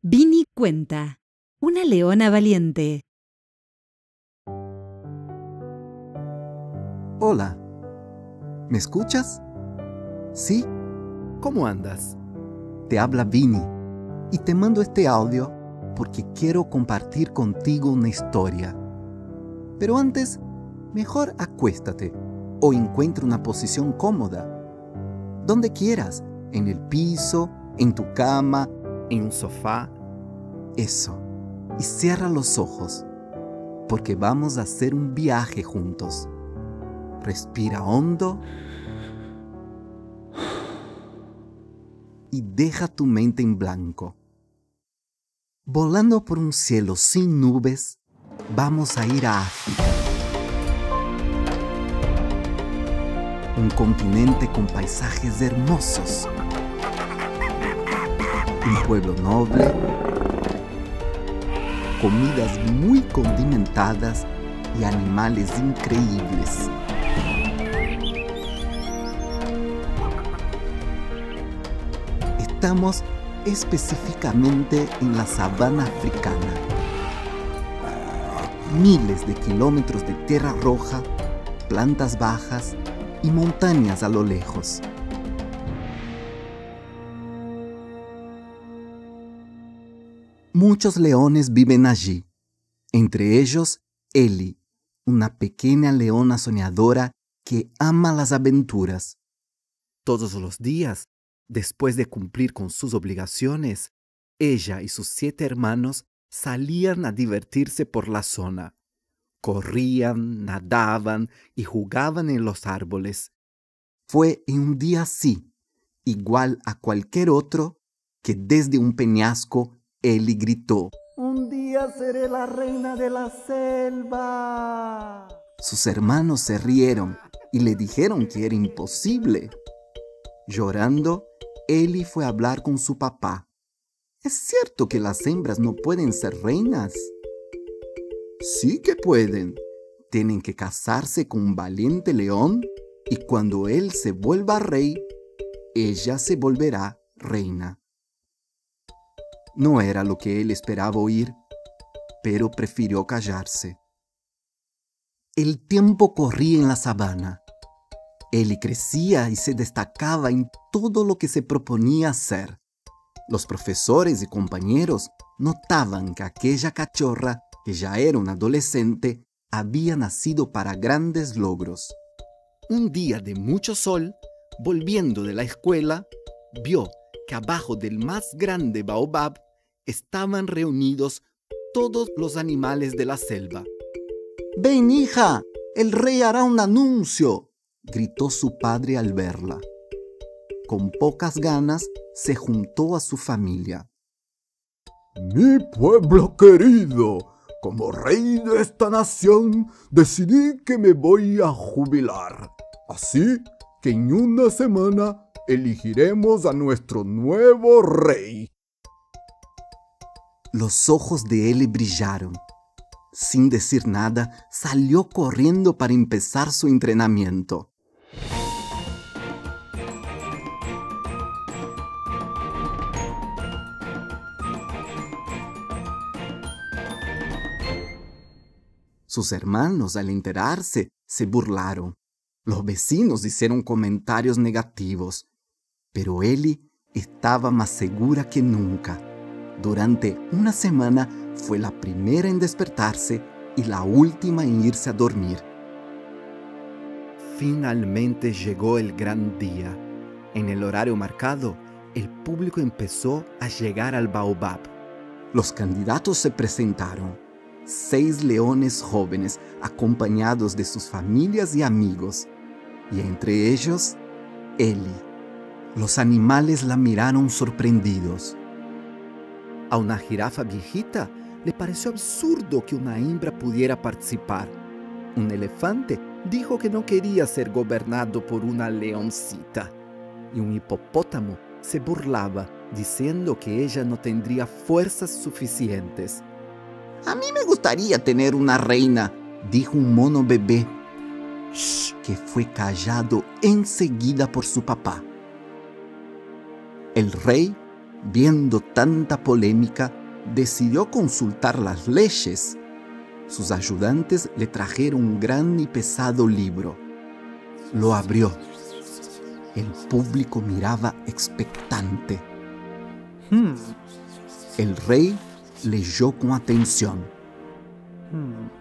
Vini cuenta. Una leona valiente. Hola. ¿Me escuchas? ¿Sí? ¿Cómo andas? Te habla Vini y te mando este audio porque quiero compartir contigo una historia. Pero antes, mejor acuéstate o encuentra una posición cómoda. Donde quieras, en el piso, en tu cama, en un sofá. Eso. Y cierra los ojos, porque vamos a hacer un viaje juntos. Respira hondo y deja tu mente en blanco. Volando por un cielo sin nubes, vamos a ir a África. Un continente con paisajes hermosos. Un pueblo noble. Comidas muy condimentadas y animales increíbles. Estamos específicamente en la sabana africana. Miles de kilómetros de tierra roja, plantas bajas y montañas a lo lejos. Muchos leones viven allí, entre ellos Eli, una pequeña leona soñadora que ama las aventuras. Todos los días Después de cumplir con sus obligaciones, ella y sus siete hermanos salían a divertirse por la zona. Corrían, nadaban y jugaban en los árboles. Fue en un día así, igual a cualquier otro, que desde un peñasco Eli gritó, Un día seré la reina de la selva. Sus hermanos se rieron y le dijeron que era imposible. Llorando, Eli fue a hablar con su papá. ¿Es cierto que las hembras no pueden ser reinas? Sí que pueden. Tienen que casarse con un valiente león y cuando él se vuelva rey, ella se volverá reina. No era lo que él esperaba oír, pero prefirió callarse. El tiempo corría en la sabana. Eli crecía y se destacaba en todo lo que se proponía hacer. Los profesores y compañeros notaban que aquella cachorra, que ya era una adolescente, había nacido para grandes logros. Un día de mucho sol, volviendo de la escuela, vio que abajo del más grande baobab estaban reunidos todos los animales de la selva. Ven, hija, el rey hará un anuncio, gritó su padre al verla. Con pocas ganas se juntó a su familia. Mi pueblo querido, como rey de esta nación, decidí que me voy a jubilar. Así que en una semana elegiremos a nuestro nuevo rey. Los ojos de él brillaron. Sin decir nada, salió corriendo para empezar su entrenamiento. Sus hermanos, al enterarse, se burlaron. Los vecinos hicieron comentarios negativos. Pero Eli estaba más segura que nunca. Durante una semana fue la primera en despertarse y la última en irse a dormir. Finalmente llegó el gran día. En el horario marcado, el público empezó a llegar al baobab. Los candidatos se presentaron seis leones jóvenes acompañados de sus familias y amigos, y entre ellos, Eli. Los animales la miraron sorprendidos. A una jirafa viejita le pareció absurdo que una hembra pudiera participar. Un elefante dijo que no quería ser gobernado por una leoncita. Y un hipopótamo se burlaba diciendo que ella no tendría fuerzas suficientes. A mí me gustaría tener una reina, dijo un mono bebé, que fue callado enseguida por su papá. El rey viendo tanta polémica, decidió consultar las leyes. Sus ayudantes le trajeron un gran y pesado libro. Lo abrió. El público miraba expectante. Hmm. El rey leyó con atención. Hmm.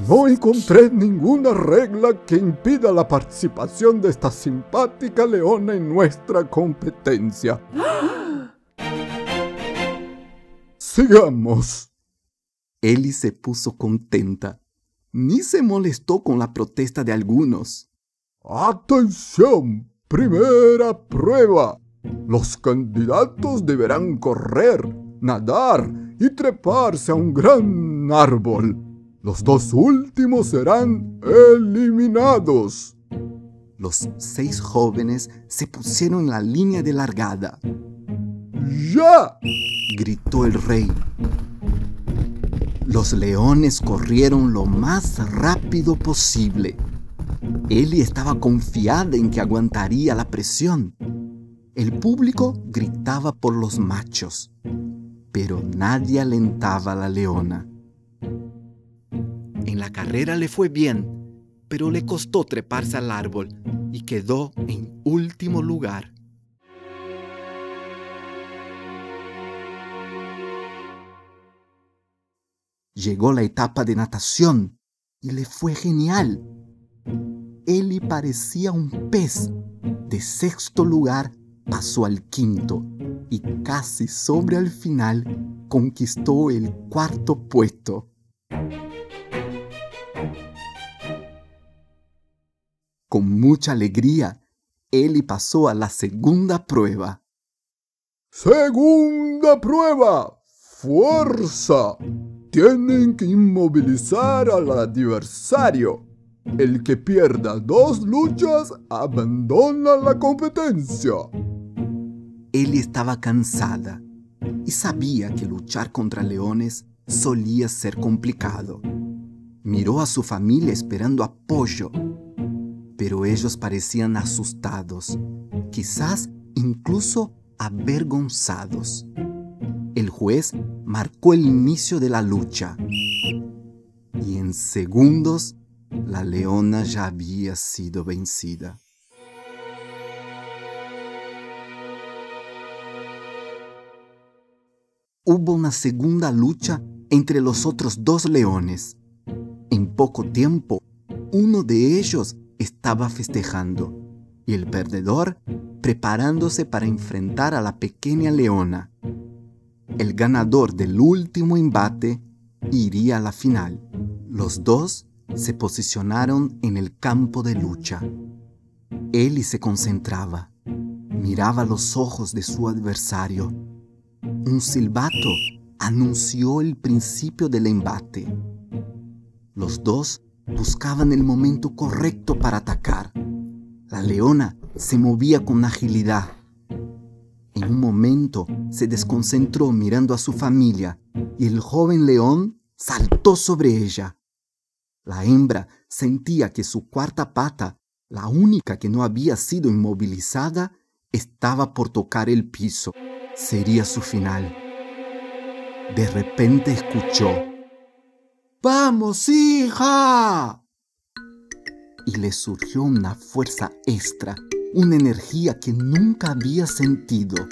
No encontré ninguna regla que impida la participación de esta simpática leona en nuestra competencia. Sigamos. Ellie se puso contenta. Ni se molestó con la protesta de algunos. Atención, primera prueba. Los candidatos deberán correr, nadar y treparse a un gran árbol. Los dos últimos serán eliminados. Los seis jóvenes se pusieron en la línea de largada. ¡Ya! gritó el rey. Los leones corrieron lo más rápido posible. Ellie estaba confiada en que aguantaría la presión. El público gritaba por los machos, pero nadie alentaba a la leona. En la carrera le fue bien, pero le costó treparse al árbol y quedó en último lugar. Llegó la etapa de natación y le fue genial. Eli parecía un pez. De sexto lugar pasó al quinto y casi sobre al final conquistó el cuarto puesto. Con mucha alegría, Eli pasó a la segunda prueba. Segunda prueba. Fuerza. Tienen que inmovilizar al adversario. El que pierda dos luchas abandona la competencia. Eli estaba cansada y sabía que luchar contra leones solía ser complicado. Miró a su familia esperando apoyo, pero ellos parecían asustados, quizás incluso avergonzados. El juez marcó el inicio de la lucha y en segundos la leona ya había sido vencida. Hubo una segunda lucha entre los otros dos leones. En poco tiempo, uno de ellos estaba festejando y el perdedor preparándose para enfrentar a la pequeña leona. El ganador del último embate iría a la final. Los dos se posicionaron en el campo de lucha. Eli se concentraba, miraba los ojos de su adversario. Un silbato anunció el principio del embate. Los dos buscaban el momento correcto para atacar. La leona se movía con agilidad. En un momento se desconcentró mirando a su familia y el joven león saltó sobre ella. La hembra sentía que su cuarta pata, la única que no había sido inmovilizada, estaba por tocar el piso. Sería su final. De repente escuchó, ¡Vamos, hija! Y le surgió una fuerza extra, una energía que nunca había sentido.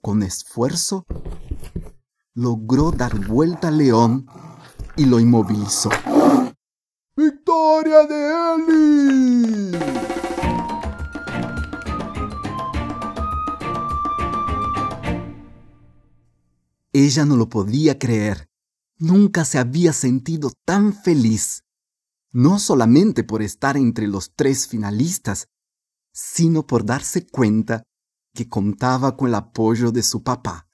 Con esfuerzo, logró dar vuelta al león y lo inmovilizó. ¡Victoria de Eli! Ella no lo podía creer. Nunca se había sentido tan feliz. No solamente por estar entre los tres finalistas, sino por darse cuenta que contaba con el apoyo de su papá.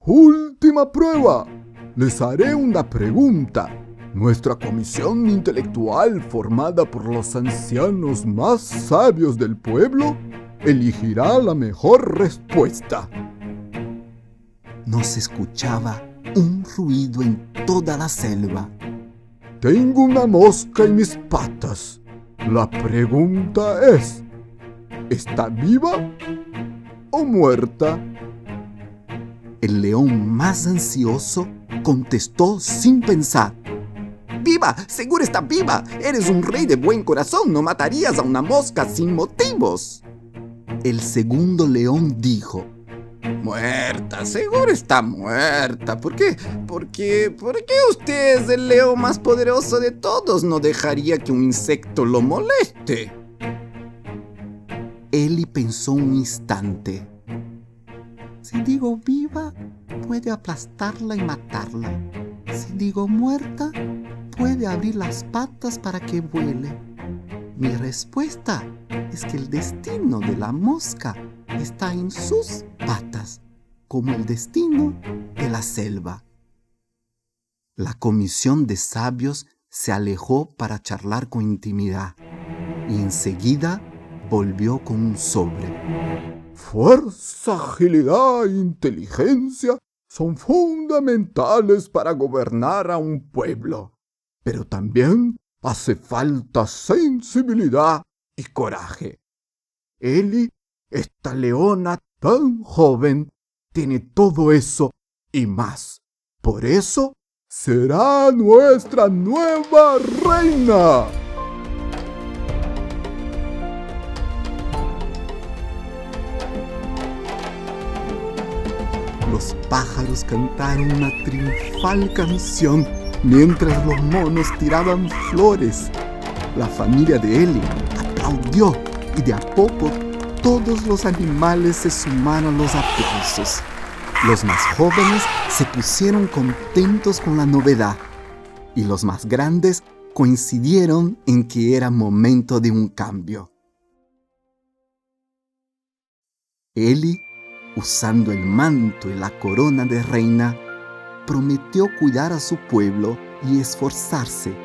Última prueba. Les haré una pregunta. Nuestra comisión intelectual, formada por los ancianos más sabios del pueblo, elegirá la mejor respuesta. No se escuchaba un ruido en toda la selva. Tengo una mosca en mis patas. La pregunta es, ¿está viva? o muerta? El león más ansioso contestó sin pensar. ¡Viva! ¡Seguro está viva! Eres un rey de buen corazón, no matarías a una mosca sin motivos. El segundo león dijo, Muerta, seguro está muerta. ¿Por qué? ¿por qué usted es el león más poderoso de todos? No dejaría que un insecto lo moleste. Eli pensó un instante. Si digo viva, puede aplastarla y matarla. Si digo muerta, puede abrir las patas para que vuele. Mi respuesta es que el destino de la mosca está en sus patas, como el destino de la selva. La comisión de sabios se alejó para charlar con intimidad y enseguida volvió con un sobre. Fuerza, agilidad e inteligencia son fundamentales para gobernar a un pueblo, pero también hace falta sensibilidad y coraje. Eli, esta leona tan joven, tiene todo eso y más. Por eso será nuestra nueva reina. Los pájaros cantaron una triunfal canción mientras los monos tiraban flores. La familia de Eli aplaudió y de a poco todos los animales se sumaron los aplausos. Los más jóvenes se pusieron contentos con la novedad y los más grandes coincidieron en que era momento de un cambio. Eli, usando el manto y la corona de reina, prometió cuidar a su pueblo y esforzarse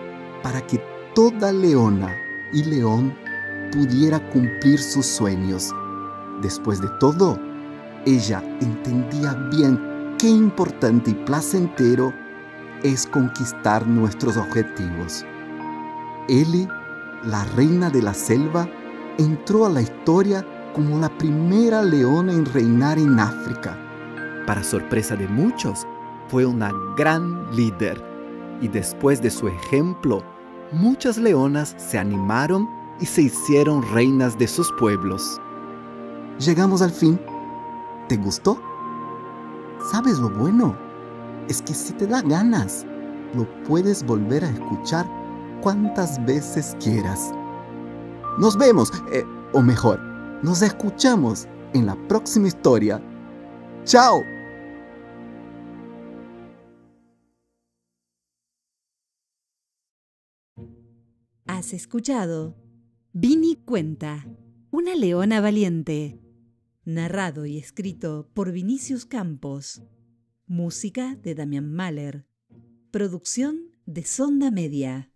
para que toda leona y león pudiera cumplir sus sueños. Después de todo, ella entendía bien qué importante y placentero es conquistar nuestros objetivos. Eli, la reina de la selva, entró a la historia como la primera leona en reinar en África. Para sorpresa de muchos, fue una gran líder y después de su ejemplo, muchas leonas se animaron y se hicieron reinas de sus pueblos. Llegamos al fin. ¿Te gustó? ¿Sabes lo bueno? Es que si te da ganas, lo puedes volver a escuchar cuantas veces quieras. Nos vemos, eh, o mejor, nos escuchamos en la próxima historia. ¡Chao! Has escuchado Vini Cuenta, una leona valiente. Narrado y escrito por Vinicius Campos. Música de Damian Mahler. Producción de Sonda Media.